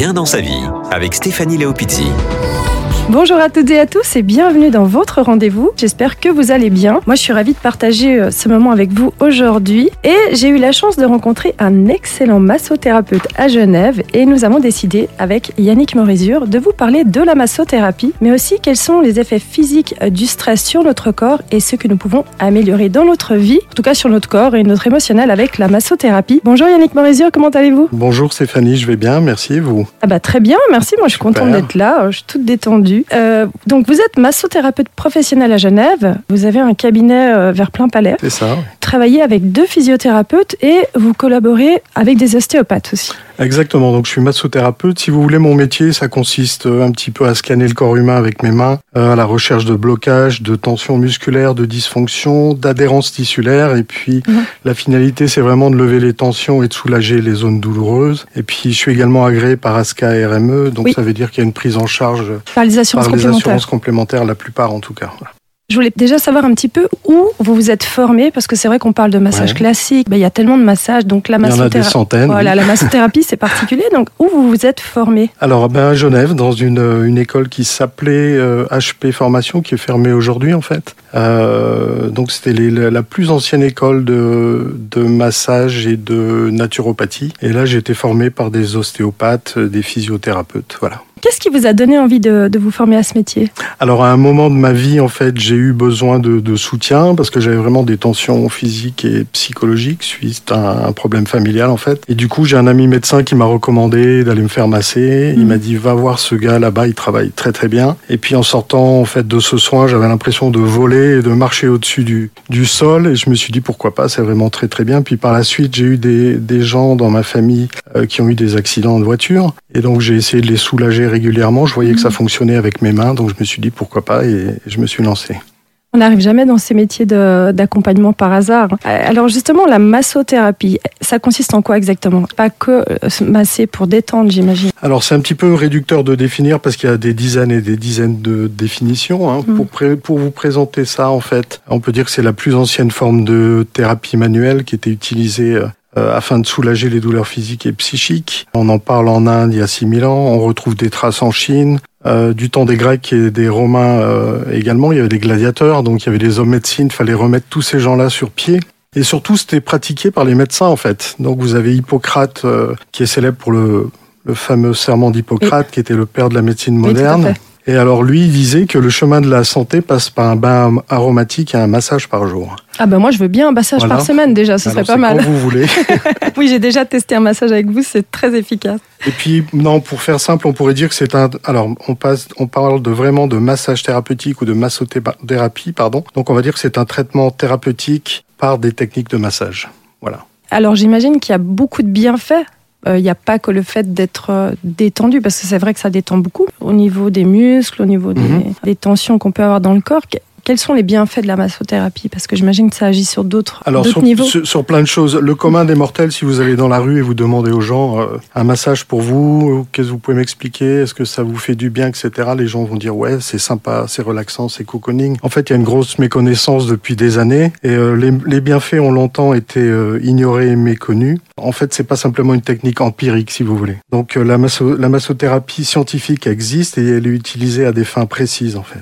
Bien dans sa vie avec Stéphanie Léopizzi. Bonjour à toutes et à tous et bienvenue dans votre rendez-vous. J'espère que vous allez bien. Moi, je suis ravie de partager euh, ce moment avec vous aujourd'hui et j'ai eu la chance de rencontrer un excellent massothérapeute à Genève et nous avons décidé avec Yannick Morizur de vous parler de la massothérapie, mais aussi quels sont les effets physiques euh, du stress sur notre corps et ce que nous pouvons améliorer dans notre vie, en tout cas sur notre corps et notre émotionnel avec la massothérapie. Bonjour Yannick Morizur, comment allez-vous? Bonjour Stéphanie, je vais bien, merci vous? Ah bah très bien, merci. Moi, je suis contente d'être là. Je suis toute détendue. Euh, donc, vous êtes massothérapeute professionnel à Genève. Vous avez un cabinet euh, vers plein palais. C'est ça. Travaillez avec deux physiothérapeutes et vous collaborez avec des ostéopathes aussi. Exactement, donc je suis massothérapeute. Si vous voulez, mon métier, ça consiste euh, un petit peu à scanner le corps humain avec mes mains, euh, à la recherche de blocage, de tension musculaire, de dysfonction, d'adhérence tissulaire. Et puis, Mhm. la finalité, c'est vraiment de lever les tensions et de soulager les zones douloureuses. Et puis, je suis également agréé par ASCA RME, donc Oui. ça veut dire qu'il y a une prise en charge Par les assurances par les complémentaires. assurances complémentaires, la plupart en tout cas. Voilà. Je voulais déjà savoir un petit peu où vous vous êtes formé, parce que c'est vrai qu'on parle de massage Ouais. classique. Ben, il y a tellement de massages, donc la Il y en a des massothérapie. centaines. Voilà, la massothérapie, c'est particulier. Donc, où vous vous êtes formé Alors, ben, à Genève, dans une, une école qui s'appelait euh, HP Formation, qui est fermée aujourd'hui en fait. Euh, donc, c'était la plus ancienne école de, de massage et de naturopathie. Et là, j'ai été formé par des ostéopathes, euh, des physiothérapeutes. Voilà. Qu'est-ce qui vous a donné envie de, de vous former à ce métier? Alors, à un moment de ma vie, en fait, j'ai eu besoin de, de soutien parce que j'avais vraiment des tensions physiques et psychologiques suite à un, un problème familial, en fait. Et du coup, j'ai un ami médecin qui m'a recommandé d'aller me faire masser. Il Mhm. m'a dit, va voir ce gars là-bas, il travaille très très bien. Et puis, en sortant, en fait, de ce soin, j'avais l'impression de voler et de marcher au-dessus du, du sol. Et je me suis dit, pourquoi pas, c'est vraiment très très bien. Puis par la suite, j'ai eu des, des gens dans ma famille euh, qui ont eu des accidents de voiture. Et donc, j'ai essayé de les soulager régulièrement. Je voyais que ça fonctionnait avec mes mains. Donc, je me suis dit, pourquoi pas, et je me suis lancé. On n'arrive jamais dans ces métiers d'accompagnement par hasard. Euh, Alors justement, la massothérapie, ça consiste en quoi exactement? Pas que euh, se masser pour détendre, j'imagine. Alors c'est un petit peu réducteur de définir parce qu'il y a des dizaines et des dizaines de définitions. Hein. Mhm. Pour, vous présenter ça, en fait, on peut dire que c'est la plus ancienne forme de thérapie manuelle qui était utilisée euh, afin de soulager les douleurs physiques et psychiques. On en parle en Inde il y a 6000 ans, on retrouve des traces en Chine. Euh, du temps des Grecs et des Romains euh, également, il y avait des gladiateurs, donc il y avait des hommes médecines, il fallait remettre tous ces gens-là sur pied. Et surtout, c'était pratiqué par les médecins, en fait. Donc, vous avez Hippocrate, euh, qui est célèbre pour le, le fameux serment d'Hippocrate, qui était le père de la médecine moderne. Et alors, lui, il disait que le chemin de la santé passe par un bain aromatique et un massage par jour. Ah ben moi je veux bien un massage Voilà. par semaine déjà, ce Alors, serait pas mal. Quand vous voulez. Oui, j'ai déjà testé un massage avec vous, c'est très efficace. Et puis, non, pour faire simple, on pourrait dire que c'est un. Alors, on passe, on parle de vraiment de massage thérapeutique ou de massothérapie, pardon. Donc, on va dire que c'est un traitement thérapeutique par des techniques de massage. Voilà. Alors j'imagine qu'il y a beaucoup de bienfaits. Euh, Il n'y a pas que le fait d'être euh, détendu, parce que c'est vrai que ça détend beaucoup au niveau des muscles, au niveau des, Mhm. des tensions qu'on peut avoir dans le corps. Que- Quels sont les bienfaits de la massothérapie? Parce que j'imagine que ça agit sur d'autres Alors, d'autres sur, niveaux. sur, sur plein de choses. Le commun des mortels, si vous allez dans la rue et vous demandez aux gens euh, un massage pour vous, qu'est-ce que vous pouvez m'expliquer? Est-ce que ça vous fait du bien, etc. Les gens vont dire ouais, c'est sympa, c'est relaxant, c'est cocooning. En fait, il y a une grosse méconnaissance depuis des années et euh, les, les bienfaits ont longtemps été euh, ignorés et méconnus. En fait, c'est pas simplement une technique empirique, si vous voulez. Donc, euh, la, masso- la massothérapie scientifique existe et elle est utilisée à des fins précises, en fait.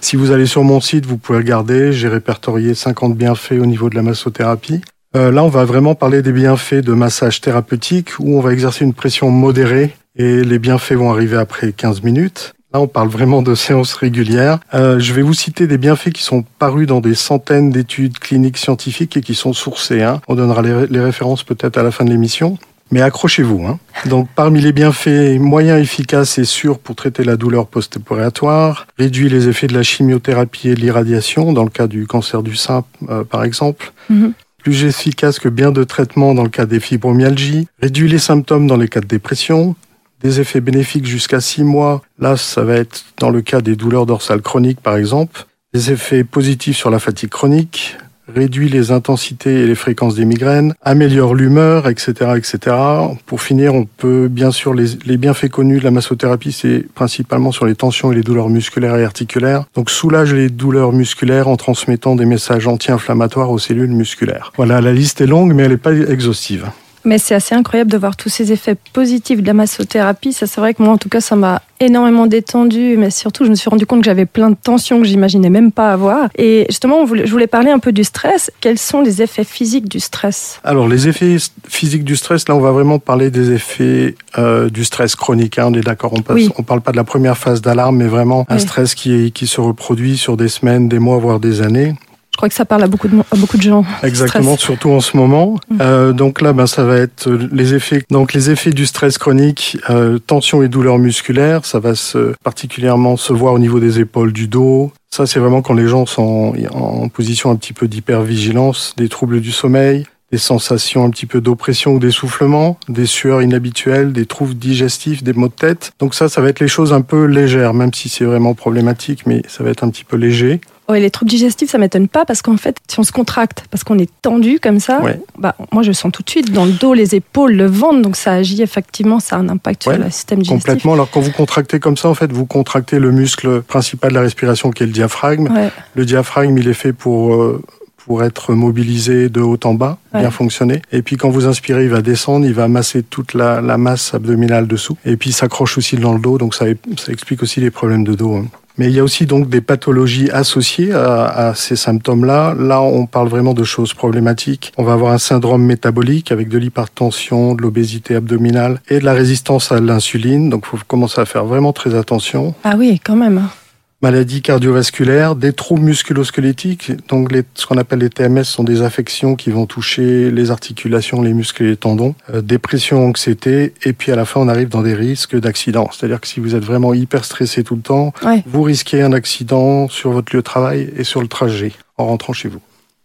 Si vous allez sur mon site, vous pouvez regarder. J'ai répertorié 50 bienfaits au niveau de la massothérapie. Euh, là, on va vraiment parler des bienfaits de massage thérapeutique où on va exercer une pression modérée et les bienfaits vont arriver après 15 minutes. Là, on parle vraiment de séances régulières. Euh, je vais vous citer des bienfaits qui sont parus dans des centaines d'études cliniques scientifiques et qui sont sourcées. hein. On donnera les références peut-être à la fin de l'émission. Mais accrochez-vous. Hein. Donc, parmi les bienfaits moyens, efficaces et sûrs pour traiter la douleur post-opératoire, réduit les effets de la chimiothérapie et de l'irradiation, dans le cas du cancer du sein, euh, par exemple. Mhm. Plus efficace que bien de traitements dans le cas des fibromyalgies, réduit les symptômes dans les cas de dépression, des effets bénéfiques jusqu'à six mois. Là, ça va être dans le cas des douleurs dorsales chroniques, par exemple. Des effets positifs sur la fatigue chronique, réduit les intensités et les fréquences des migraines, améliore l'humeur, etc., etc. Pour finir, on peut bien sûr les, les bienfaits connus de la massothérapie, c'est principalement sur les tensions et les douleurs musculaires et articulaires. Donc soulage les douleurs musculaires en transmettant des messages anti-inflammatoires aux cellules musculaires. Voilà, la liste est longue, mais elle n'est pas exhaustive. Mais c'est assez incroyable de voir tous ces effets positifs de la massothérapie. Ça, c'est vrai que moi, en tout cas, ça m'a énormément détendu, mais surtout, je me suis rendu compte que j'avais plein de tensions que j'imaginais même pas avoir. Et justement, je voulais parler un peu du stress. Quels sont les effets physiques du stress? Alors, les effets physiques du stress, là, on va vraiment parler des effets euh, du stress chronique. Hein, on est d'accord, on, on parle pas de la première phase d'alarme, mais vraiment un stress qui, qui se reproduit sur des semaines, des mois, voire des années. Je crois que ça parle à beaucoup de, beaucoup de gens. Exactement, surtout en ce moment. Mm. Euh, donc là, ben, ça va être les effets. Donc les effets du stress chronique, euh, tension et douleur musculaire, ça va se, particulièrement se voir au niveau des épaules, du dos. Ça, c'est vraiment quand les gens sont en position un petit peu d'hypervigilance, des troubles du sommeil, des sensations un petit peu d'oppression ou d'essoufflement, des sueurs inhabituelles, des troubles digestifs, des maux de tête. Donc ça, ça va être les choses un peu légères, même si c'est vraiment problématique, mais ça va être un petit peu léger. Ouais, les troubles digestifs, ça m'étonne pas parce qu'en fait, si on se contracte, parce qu'on est tendu comme ça, bah, moi je sens tout de suite dans le dos, les épaules, le ventre, donc ça agit effectivement, ça a un impact sur le système digestif. Complètement. Alors quand vous contractez comme ça, en fait, vous contractez le muscle principal de la respiration qui est le diaphragme. Le diaphragme, il est fait pour euh, pour être mobilisé de haut en bas, bien fonctionner. Et puis quand vous inspirez, il va descendre, il va masser toute la, la masse abdominale dessous. Et puis il s'accroche aussi dans le dos, donc ça, ça explique aussi les problèmes de dos. Hein. Mais il y a aussi donc des pathologies associées à, à ces symptômes-là. Là, on parle vraiment de choses problématiques. On va avoir un syndrome métabolique avec de l'hypertension, de l'obésité abdominale et de la résistance à l'insuline. Donc, il faut commencer à faire vraiment très attention. Ah oui, quand même. Maladies cardiovasculaires, des troubles musculosquelettiques. Donc, les, ce qu'on appelle les TMS sont des affections qui vont toucher les articulations, les muscles et les tendons. Euh, dépression, anxiété, et puis à la fin, on arrive dans des risques d'accident. C'est-à-dire que si vous êtes vraiment hyper stressé tout le temps, vous risquez un accident sur votre lieu de travail et sur le trajet en rentrant chez vous.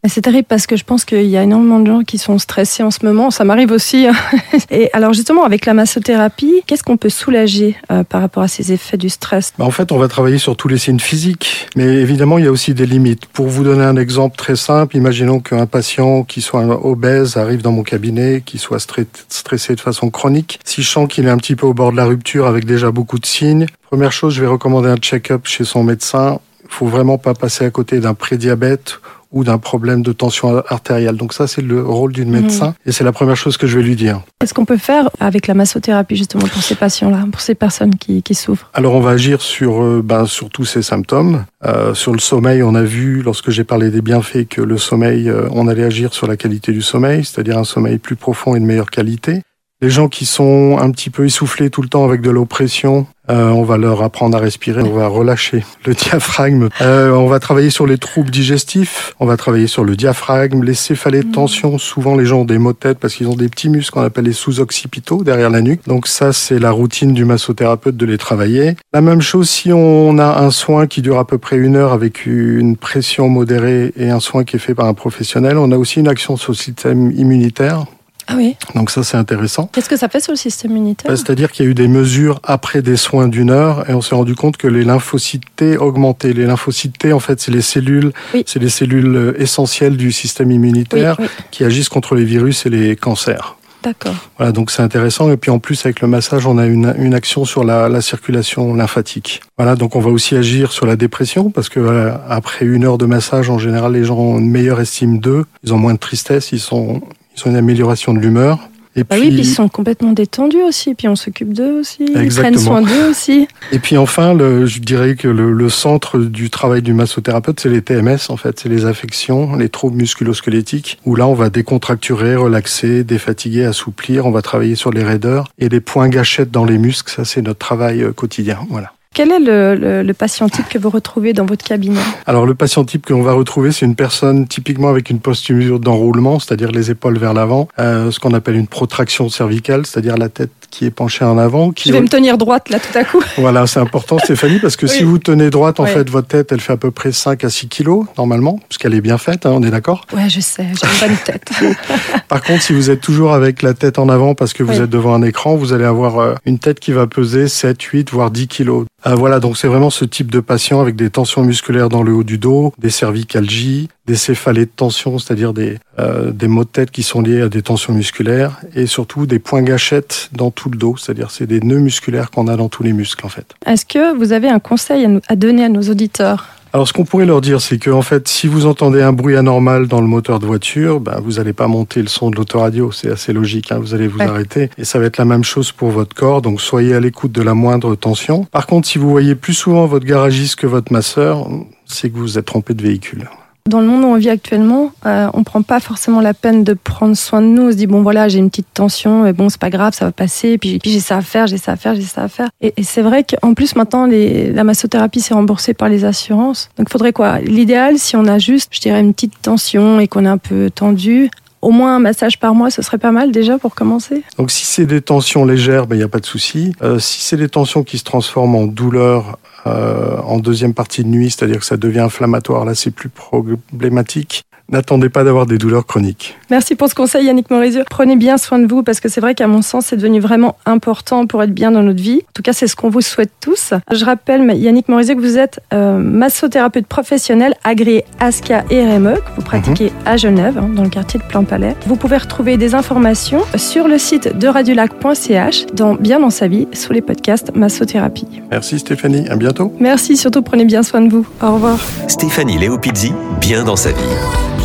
C'est terrible parce que je pense qu'il y a énormément de gens qui sont stressés en ce moment. Ça m'arrive aussi. Hein. Et alors justement, avec la massothérapie, qu'est-ce qu'on peut soulager euh, par rapport à ces effets du stress? Bah, En fait, on va travailler sur tous les signes physiques, mais évidemment, il y a aussi des limites. Pour vous donner un exemple très simple, imaginons qu'un patient qui soit obèse arrive dans mon cabinet, qui soit stressé de façon chronique. Si je sens qu'il est un petit peu au bord de la rupture avec déjà beaucoup de signes, première chose, je vais recommander un check-up chez son médecin. Il faut vraiment pas passer à côté d'un prédiabète ou d'un problème de tension artérielle. Donc ça, c'est le rôle d'une médecin mhm. et c'est la première chose que je vais lui dire. Qu'est-ce qu'on peut faire avec la massothérapie justement pour ces patients-là, pour ces personnes qui, qui souffrent? Alors on va agir sur, euh, ben, sur tous ces symptômes. Euh, sur le sommeil, on a vu, lorsque j'ai parlé des bienfaits, que le sommeil, euh, on allait agir sur la qualité du sommeil, c'est-à-dire un sommeil plus profond et de meilleure qualité. Les gens qui sont un petit peu essoufflés tout le temps avec de l'oppression, euh, on va leur apprendre à respirer, on va relâcher le diaphragme. Euh, on va travailler sur les troubles digestifs, on va travailler sur le diaphragme, les céphalées de mmh. tension. Souvent, les gens ont des maux de tête parce qu'ils ont des petits muscles qu'on appelle les sous-occipitaux derrière la nuque. Donc ça, c'est la routine du massothérapeute de les travailler. La même chose si on a un soin qui dure à peu près une heure avec une pression modérée et un soin qui est fait par un professionnel. On a aussi une action sur le système immunitaire ah oui. Donc ça, c'est intéressant. Qu'est-ce que ça fait sur le système immunitaire bah, C'est-à-dire qu'il y a eu des mesures après des soins d'une heure et on s'est rendu compte que les lymphocytes T augmentaient. Les lymphocytes T, en fait, c'est les cellules, c'est les cellules euh, essentielles du système immunitaire qui agissent contre les virus et les cancers. D'accord. Voilà, donc c'est intéressant. Et puis en plus, avec le massage, on a une, une action sur la, la, circulation lymphatique. Voilà, donc on va aussi agir sur la dépression parce que après une heure de massage, en général, les gens ont une meilleure estime d'eux, ils ont moins de tristesse, ils sont ils ont une amélioration de l'humeur. Et puis, ah oui, puis ils sont complètement détendus aussi, puis on s'occupe d'eux aussi, ils prennent soin d'eux aussi. Et puis enfin, le, je dirais que le, le, centre du travail du massothérapeute, c'est les TMS en fait, c'est les affections, les troubles musculosquelettiques, où là on va décontracturer, relaxer, défatiguer, assouplir, on va travailler sur les raideurs et les points gâchettes dans les muscles, ça c'est notre travail euh, quotidien. Voilà. Quel est le, le, patient type que vous retrouvez dans votre cabinet Alors le patient type que l'on va retrouver, c'est une personne typiquement avec une posture d'enroulement, c'est-à-dire les épaules vers l'avant, euh, ce qu'on appelle une protraction cervicale, c'est-à-dire la tête qui est penchée en avant. Qui Je vais me tenir droite là tout à coup. Voilà, c'est important Stéphanie, parce que si vous tenez droite, en fait, votre tête, elle fait à peu près 5 à 6 kilos normalement, puisqu'elle est bien faite, hein, on est d'accord Ouais, je sais, j'ai une bonne tête. Par contre, si vous êtes toujours avec la tête en avant parce que vous êtes devant un écran, vous allez avoir euh, une tête qui va peser 7, 8, voire 10 kilos. Euh, voilà, donc c'est vraiment ce type de patient avec des tensions musculaires dans le haut du dos, des cervicalgies, des céphalées de tension, c'est-à-dire des, euh, des maux de tête qui sont liés à des tensions musculaires, et surtout des points gâchettes dans tout le dos, c'est-à-dire c'est des nœuds musculaires qu'on a dans tous les muscles en fait. Est-ce que vous avez un conseil à donner à nos auditeurs? Alors ce qu'on pourrait leur dire, c'est que en fait, si vous entendez un bruit anormal dans le moteur de voiture, ben, vous n'allez pas monter le son de l'autoradio, c'est assez logique, hein, vous allez vous Ouais. arrêter. Et ça va être la même chose pour votre corps, donc soyez à l'écoute de la moindre tension. Par contre, si vous voyez plus souvent votre garagiste que votre masseur, c'est que vous vous êtes trompé de véhicule. Dans le monde où on vit actuellement, euh, on prend pas forcément la peine de prendre soin de nous. On se dit bon voilà, j'ai une petite tension, mais bon c'est pas grave, ça va passer. Puis, puis j'ai ça à faire, j'ai ça à faire, j'ai ça à faire. Et, c'est vrai qu'en plus maintenant, les, la massothérapie c'est remboursé par les assurances. Donc faudrait quoi? L'idéal, si on a juste, je dirais, une petite tension et qu'on est un peu tendu, au moins un massage par mois, ce serait pas mal déjà pour commencer. Donc si c'est des tensions légères, ben, il n'y a pas de souci. Euh, si c'est des tensions qui se transforment en douleur euh, en deuxième partie de nuit, c'est-à-dire que ça devient inflammatoire, là c'est plus problématique. N'attendez pas d'avoir des douleurs chroniques. Merci pour ce conseil Yannick Morizur. Prenez bien soin de vous parce que c'est vrai qu'à mon sens, c'est devenu vraiment important pour être bien dans notre vie. En tout cas, c'est ce qu'on vous souhaite tous. Je rappelle, Yannick Morizur, que vous êtes euh, massothérapeute professionnel agréé ASCA et RME, que vous pratiquez à Genève, hein, dans le quartier de Plain-Palais. Vous pouvez retrouver des informations sur le site de radiolac.ch dans Bien dans sa vie, sous les podcasts Massothérapie. Merci Stéphanie, à bientôt. Merci, surtout prenez bien soin de vous. Au revoir. Stéphanie Léopizzi, bien dans sa vie.